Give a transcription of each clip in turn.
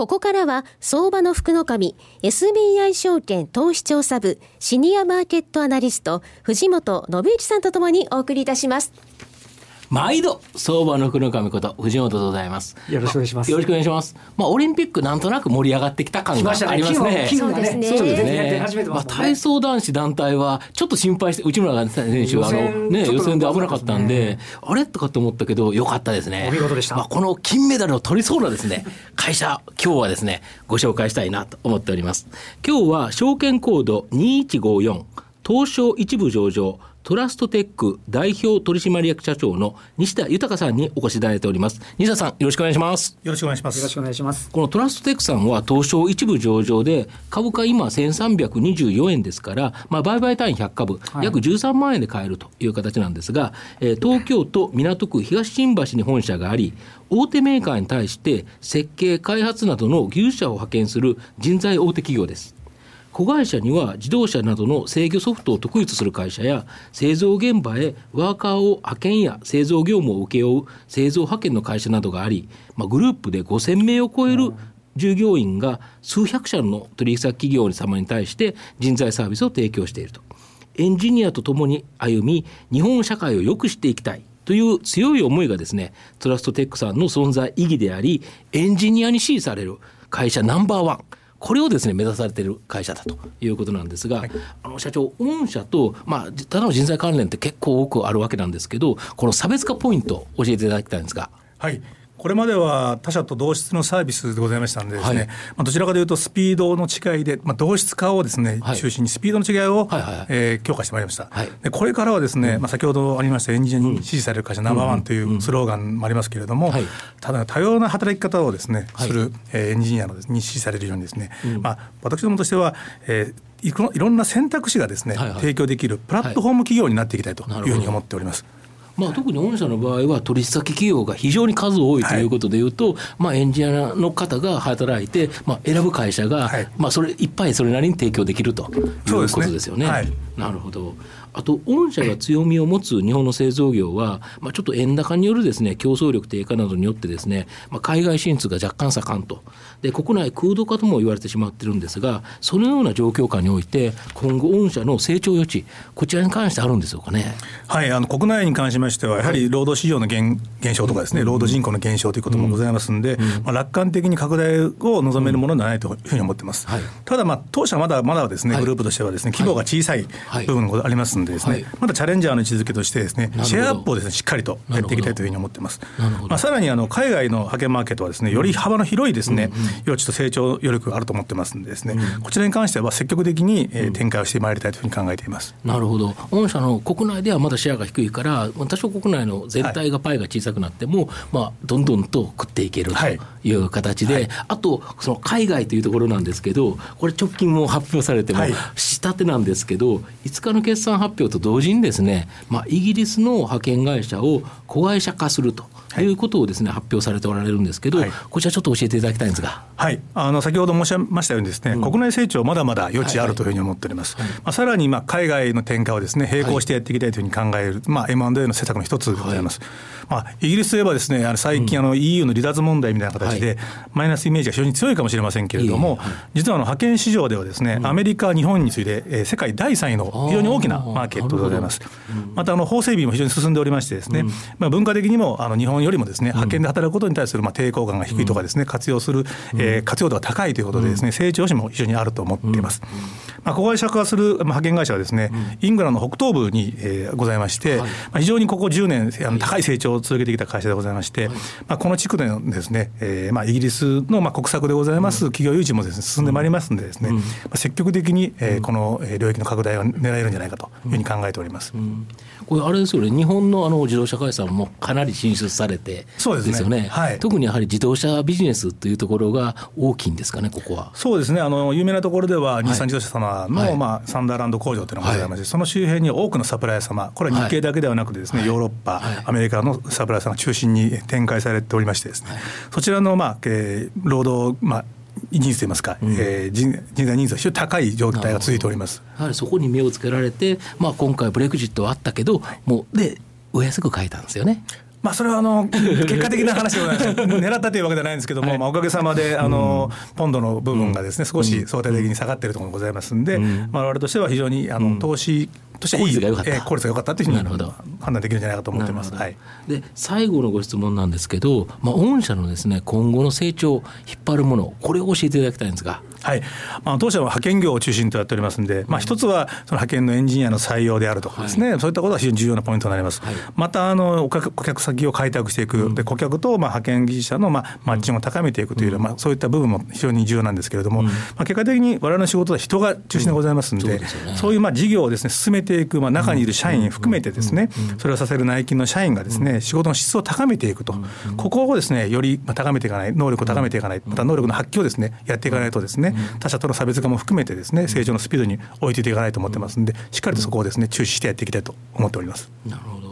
ここからは相場の福の神 SBI 証券投資調査部シニアマーケットアナリスト藤本信之さんとともにお送りいたします。毎度、相場の黒神こと藤本でございます。よろしくお願いします。よろしくお願いします。まあ、オリンピックなんとなく盛り上がってきた感がありますね。そうですね。そうですね。まあ、体操男子団体は、ちょっと心配して、内村選手は、あの、ね、予選で危なかったんで、あれ？とかって思ったけど、よかったですね。お見事でした。まあ、この金メダルを取りそうなですね、会社、今日はですね、ご紹介したいなと思っております。今日は、証券コード2154、東証一部上場、トラストテック代表取締役社長の西田豊さんにお越しいただいております。西田さん、よろしくお願いします。よろしくお願いします。よろしくお願いします。このトラストテックさんは東証一部上場で、株価今1324円ですから、まあ、売買単位100株、約13万円で買えるという形なんですが、えー、東京都港区東新橋に本社があり、大手メーカーに対して設計、開発などの技術者を派遣する人材大手企業です。子会社には自動車などの制御ソフトを得意とする会社や製造現場へワーカーを派遣や製造業務を請け負う製造派遣の会社などがあり、まあ、グループで5000名を超える従業員が数百社の取引先企業様に対して人材サービスを提供していると。エンジニアと共に歩み日本社会を良くしていきたい。という強い思いがですねトラストテックさんの存在意義でありエンジニアに支持される会社ナンバーワンこれをですね目指されている会社だということなんですが、はい、あの社長御社と、まあ、ただの人材関連って結構多くあるわけなんですけどこの差別化ポイント教えていただきたいんですが。はいこれまでは他社と同質のサービスでございましたんでですね、はい、まあ、どちらかというとスピードの違いで、まあ、同質化をですね、はい、中心にスピードの違いを、はいはい、えー、強化してまいりました、はい、でこれからはですね、うん、まあ、先ほどありましたエンジニアに支持される会社ナンバーワンというスローガンもありますけれども、ただ多様な働き方をですね、する、えー、エンジニアのに支持されるようにですね、うん、まあ、私どもとしては、えーいろんな選択肢がですね、はいはい、提供できるプラットフォーム企業になっていきたいというふうに思っております。まあ、特に御社の場合は取引先企業が非常に数多いということでいうと、はい、まあ、エンジニアの方が働いて、まあ、選ぶ会社が、はい、まあ、それいっぱいそれなりに提供できるということですよね。ねはい、なるほどあと、御社が強みを持つ日本の製造業は、まあ、ちょっと円高によるですね競争力低下などによってですね、まあ、海外進出が若干盛んと。で、国内空洞化とも言われてしまってるんですが、そのような状況下において、今後、御社の成長余地、こちらに関してあるんでしょうかね。はい、あの国内に関しましては、やはり労働市場の減減少とかですね、労働人口の減少ということもございますんで、まあ、楽観的に拡大を望めるものではないというふうに思ってます。はい、ただ、まあ、当社まだまだですね、グループとしてはですね、規模が小さい部分がありますんでですね、まだチャレンジャーの位置づけとしてですね、シェアアップをですね、しっかりとやっていきたいというふうに思ってます。まあ、さらにあの海外の派遣マーケットはですね、より幅の広いですね、余地と成長余力があると思ってますんでですね、こちらに関しては積極的に展開をしてまいりたいというふうに考えています。なるほど。御社の国内ではまだシェアが低いから、多少国内の全体がパイが小さくなっても、はい、まあ、どんどんと食っていけるとい。う形で、はい、あと、その海外というところなんですけど、これ、直近も発表されても、したてなんですけど、5日の決算発表と同時にですね、まあ、イギリスの派遣会社を子会社化すると。い。うことをですね発表されておられるんですけど、はい、こちらちょっと教えていただきたいんですが。はい、あの先ほど申し上げましたようにですね、うん、国内成長まだまだ余地あるというふうに思っております。まあさらにまあ海外の転換をですね並行してやっていきたいというふうに考える、まあ M&A の施策の一つでございます。まあイギリスといえばですねあの最近あの EU の離脱問題みたいな形で、マイナスイメージが非常に強いかもしれませんけれども、実はあの派遣市場ではですね、アメリカ日本に次いで、えー、世界第3位の非常に大きなマーケットでございます。またあの法整備も非常に進んでおりましてですね、まあ文化的にもあの日本よりもですね派遣で働くことに対するまあ抵抗感が低いとかですね、活用する、えー、活用度が高いということでですね、成長史も非常にあると思っています。まあ、子会社化する派遣会社はですね、イングランドの北東部に、えー、ございまして、まあ、非常にここ10年あの高い成長を続けてきた会社でございまして、まあ、この地区でのですね、えー、まあイギリスのまあ国策でございます企業誘致もですね進んでまいりますんでですね、まあ、積極的に、えー、この領域の拡大を狙えるんじゃないかというふうに考えております。これあれですよね日本のあの自動車会社もかなり進出されてそうですよね、ねはい、特にやはり自動車ビジネスというところが大きいんですかねここは。そうですね。あの有名なところでは日産自動車様の、はい、まあ、サンダーランド工場というのがございまして、はい、その周辺に多くのサプライヤー様これは日系だけではなくてですね、ヨーロッパ、アメリカのサプライヤーさんが中心に展開されておりましてですね、そちらの、まあえー、労働、まあ人数といいますか、うん、えー、人人材人数が非常に高い状態が続いております。やはりそこに目をつけられて、まあ、今回ブレグジットはあったけど、はい、もうでお安く買えたんですよね。まあ、それはあの 結果的な話で狙ったというわけではないんですけども、はい、まあ、おかげさまであの、ポンドの部分がですね少し相対的に下がっているところがございますんで、まあ、我々としては非常にあの投資として効率が良かった、えー、効率が良かったというふうに判断できるんじゃないかと思ってます。はい、で最後のご質問なんですけど、まあ、御社のですね今後の成長を引っ張るものこれを教えていただきたいんですが。はい、まあ、当社は派遣業を中心とやっておりますんで、まあ、一つはその派遣のエンジニアの採用であるとかですね、はい、そういったことが非常に重要なポイントになります。はい、またあの顧客先を開拓していく、うん、で顧客とまあ派遣技術者のまあマッチングを高めていくという、うん、まあ、そういった部分も非常に重要なんですけれども、うん、まあ、結果的に我々の仕事は人が中心でございますんで、そうでね、そういうまあ事業をですね進めていく、まあ、中にいる社員含めてですね、それをさせる内勤の社員がですね、仕事の質を高めていくと、ここをですね、より高めていかない、能力を高めていかない、また能力の発揮をですね、やっていかないとですね、他社との差別化も含めてですね、成長のスピードに追いついていかないと思ってますんで、しっかりとそこをですね、注視してやっていきたいと思っております。なるほど。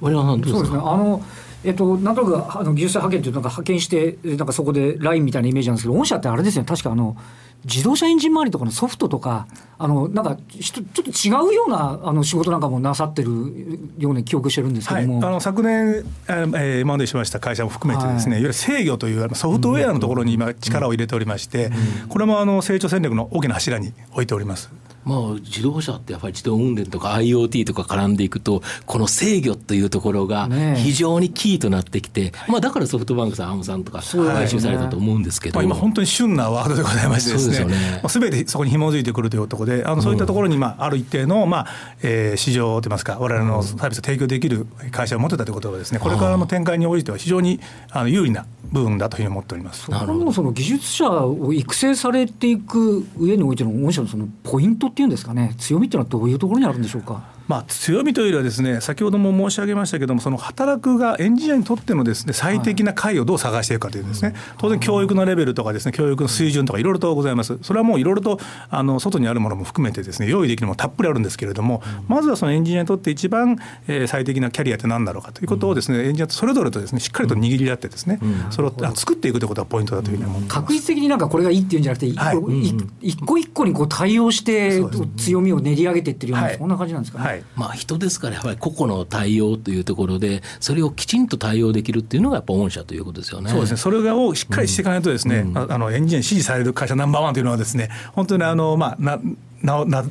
さんどうですか？そうですね。あのえっと、なんとなくあの技術者派遣というなんか派遣してなんかそこでラインみたいなイメージなんですけど御社ってあれですよね。確かあの自動車エンジン周りとかのソフトとかあのなんかちょっと違うようなあの仕事なんかもなさってるような記憶してるんですけども、はい、あの昨年、えー、今までしました会社も含めてですね、はい、いわゆる制御というソフトウェアのところに今力を入れておりまして、これもあの成長戦略の大きな柱に置いております。まあ、自動車ってやっぱり自動運転とか IoT とか絡んでいくと、この制御というところが非常にキーとなってきて、ね、まあ、だからソフトバンクさん、アームさんとか買収されたと思うんですけど、まあ、今、本当に旬なワードでございましてですね、すべ、ね、てそこに紐づいてくるというところで、あのそういったところに、まあ、ある一定の、まあえー、市場といいますか、われわれのサービスを提供できる会社を持ってたということはですね、これからの展開においては非常にあの有利な部分だというふうに思っております。なるほどその技術者を育成されていく上においての御社のそのポイントっていうんですかね強みっていうのはどういうところにあるんでしょうか？まあ、強みというよりはですね先ほども申し上げましたけれどもその働くがエンジニアにとってのですね最適な解をどう探していくかというですね、当然教育のレベルとかですね教育の水準とかいろいろとございます。それはもういろいろとあの外にあるものも含めてですね用意できるものたっぷりあるんですけれども、まずはそのエンジニアにとって一番、えー、最適なキャリアって何だろうかということをですねエンジニアとそれぞれとですねしっかりと握り合ってですね、それを作っていくということがポイントだというふうに思って確実的になんかこれがいいっていうんじゃなくて、はい、一個一個にこう対応して強みを練り上げていってるような、そんな感じなんですかね。はい、まあ人ですからやっぱり個々の対応というところでそれをきちんと対応できるっていうのがやっぱ御社ということですよね。そうですね。それをしっかりしていかないとですね、うん、あのエンジニアに支持される会社ナンバーワンというのはですね本当にあのまあななな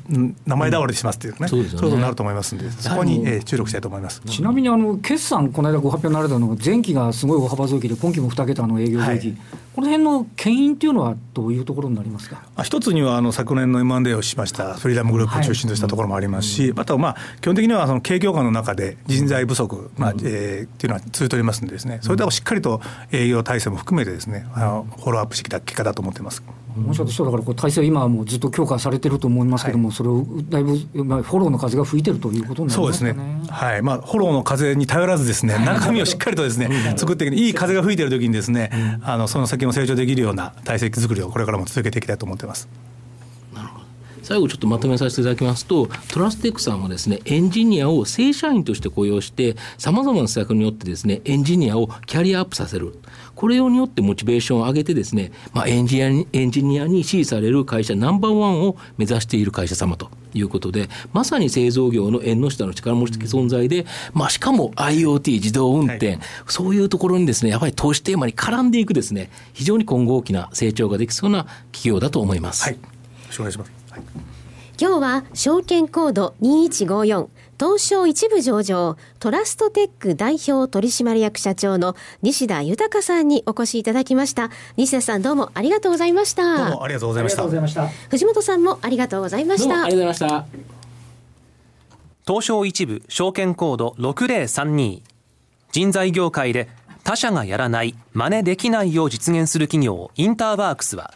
名前倒れしますっていうね、うん、そういうことになると思いますんで、そこに、えー、注力したいと思います。ちなみにあの決算、この間ご発表になられたのが、前期がすごい大幅増益で、今期も2桁の営業利益、はい、この辺の牽引っていうのは、どういうところになりますか？一つにはあの昨年の M&A をしましたフリーダムグループを中心としたところもありますし、あとはまあ基本的にはその景況感の中で人材不足、まあえー、っていうのは続いておりますんでです、ね、それでしっかりと営業体制も含めてですね、あのフォローアップしてきた結果だと思ってます。もしかしたらだからこう体制今はもうずっと強化されてると思いますけども、はい、それをだいぶ、まあ、フォローの風が吹いてるということになりますかね。そうですね。はい。まあフォローの風に頼らずですね、中身をしっかりとですね、作っていくいい風が吹いてる時にですね、あのその先も成長できるような体制作りをこれからも続けていきたいと思ってます。最後ちょっとまとめさせていただきますとトラステックさんはですねエンジニアを正社員として雇用してさまざまな施策によってですねエンジニアをキャリアアップさせる。これによってモチベーションを上げてですね、まあ、エンジニアにエンジニアに支持される会社ナンバーワンを目指している会社様と。いうことでまさに製造業の縁の下の力持ち的存在で、まあ、しかも IoT 自動運転、はい、そういうところにですねやっぱり投資テーマに絡んでいくですね非常に今後大きな成長ができそうな企業だと思います。はい、よろしくお願いします、はい今日は証券コード2154東証一部上場トラストテック代表取締役社長の西田豊さんにお越しいただきました。西田さんどうもありがとうございました。どうもありがとうございました。藤本さんもありがとうございました。ありがとうございました。東証一部証券コード6032人材業界で他社がやらない真似できないを実現する企業インターワークスは